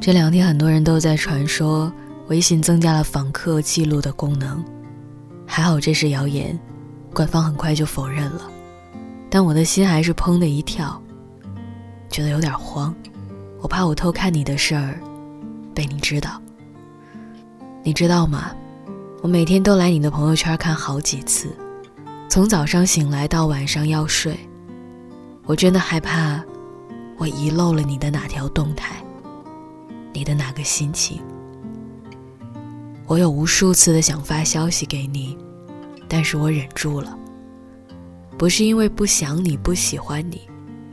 这两天很多人都在传说微信增加了访客记录的功能，还好这是谣言，官方很快就否认了。但我的心还是砰的一跳，觉得有点慌，我怕我偷看你的事儿被你知道。你知道吗？我每天都来你的朋友圈看好几次，从早上醒来到晚上要睡，我真的害怕我遗漏了你的哪条动态。你的哪个心情？我有无数次的想发消息给你，但是我忍住了。不是因为不想你不喜欢你，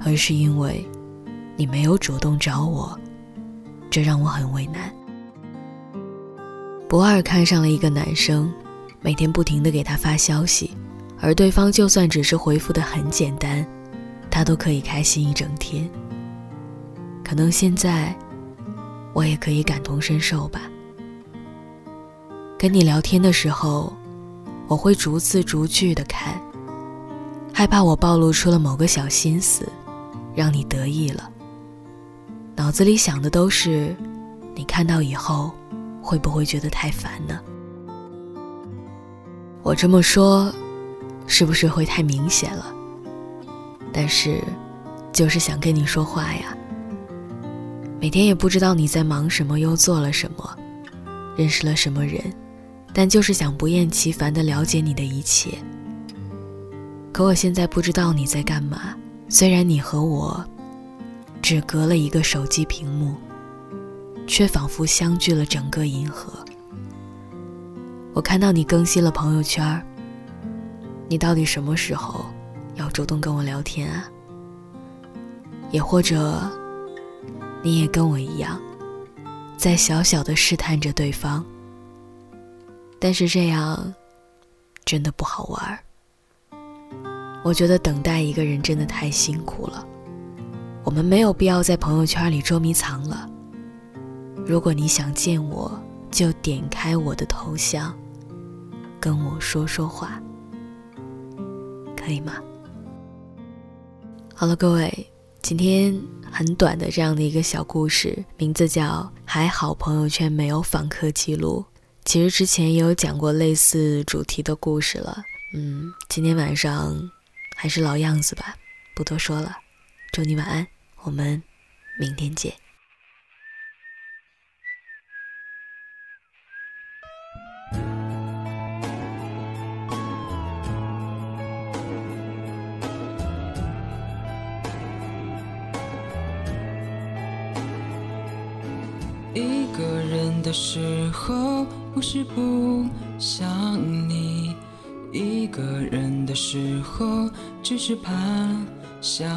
而是因为你没有主动找我，这让我很为难。博二看上了一个男生，每天不停的给他发消息，而对方就算只是回复的很简单，他都可以开心一整天。可能现在。我也可以感同身受吧。跟你聊天的时候，我会逐字逐句的看，害怕我暴露出了某个小心思，让你得意了。脑子里想的都是，你看到以后会不会觉得太烦呢？我这么说，是不是会太明显了？但是，就是想跟你说话呀。每天也不知道你在忙什么，又做了什么，认识了什么人，但就是想不厌其烦地了解你的一切。可我现在不知道你在干嘛，虽然你和我只隔了一个手机屏幕，却仿佛相距了整个银河。我看到你更新了朋友圈，你到底什么时候要主动跟我聊天啊？也或者？你也跟我一样，在小小的试探着对方。但是这样，真的不好玩我觉得等待一个人真的太辛苦了。我们没有必要在朋友圈里捉迷藏了。如果你想见我，就点开我的头像，跟我说说话，可以吗？好了，各位。今天很短的这样的一个小故事，名字叫《还好朋友圈没有访客记录》。其实之前也有讲过类似主题的故事了。嗯，今天晚上还是老样子吧，不多说了。祝你晚安，我们明天见。的时候，不是不想你；一个人的时候，只是怕想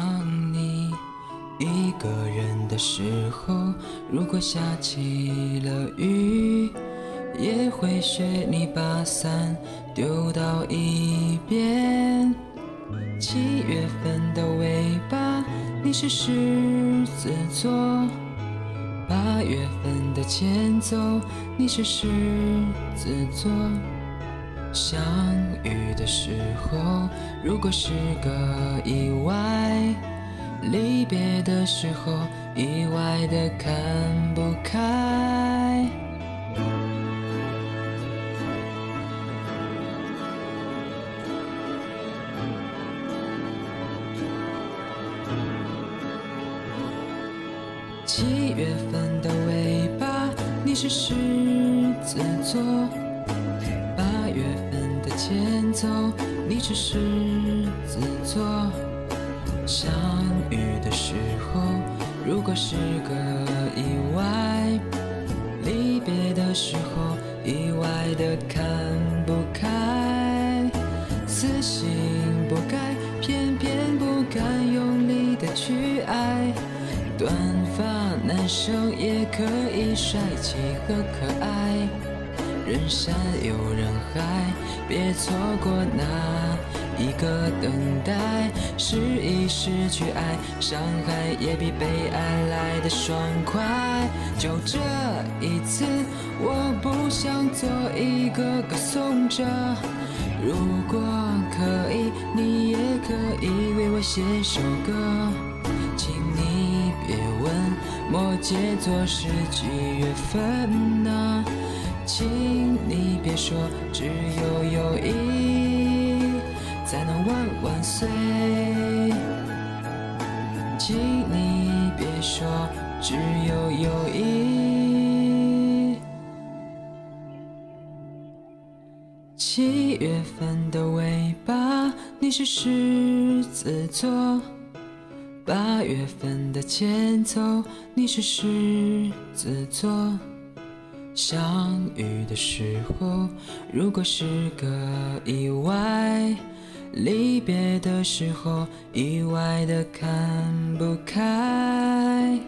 你。一个人的时候，如果下起了雨，也会学你把伞丢到一边。七月份的尾巴，你是狮子座。八月份的前奏，你是狮子座。相遇的时候，如果是个意外；离别的时候，意外的看不开。七月份的尾，你是狮子座；八月份的前奏，你是狮子座。相遇的时候，如果是个短发男生也可以帅气和可爱，人山又人海，别错过那一个等待。失意失去爱，伤害也比被爱来的爽快。就这一次，我不想做一个歌颂者。如果可以，你也可以为我写首歌。请你别问摩羯座是几月份呢？请你别说只有友谊才能万万岁。请你别说只有友谊。七月份的尾巴，你是狮子座。八月份的前奏，你是狮子座。相遇的时候，如果是个意外；离别的时候，意外的看不开。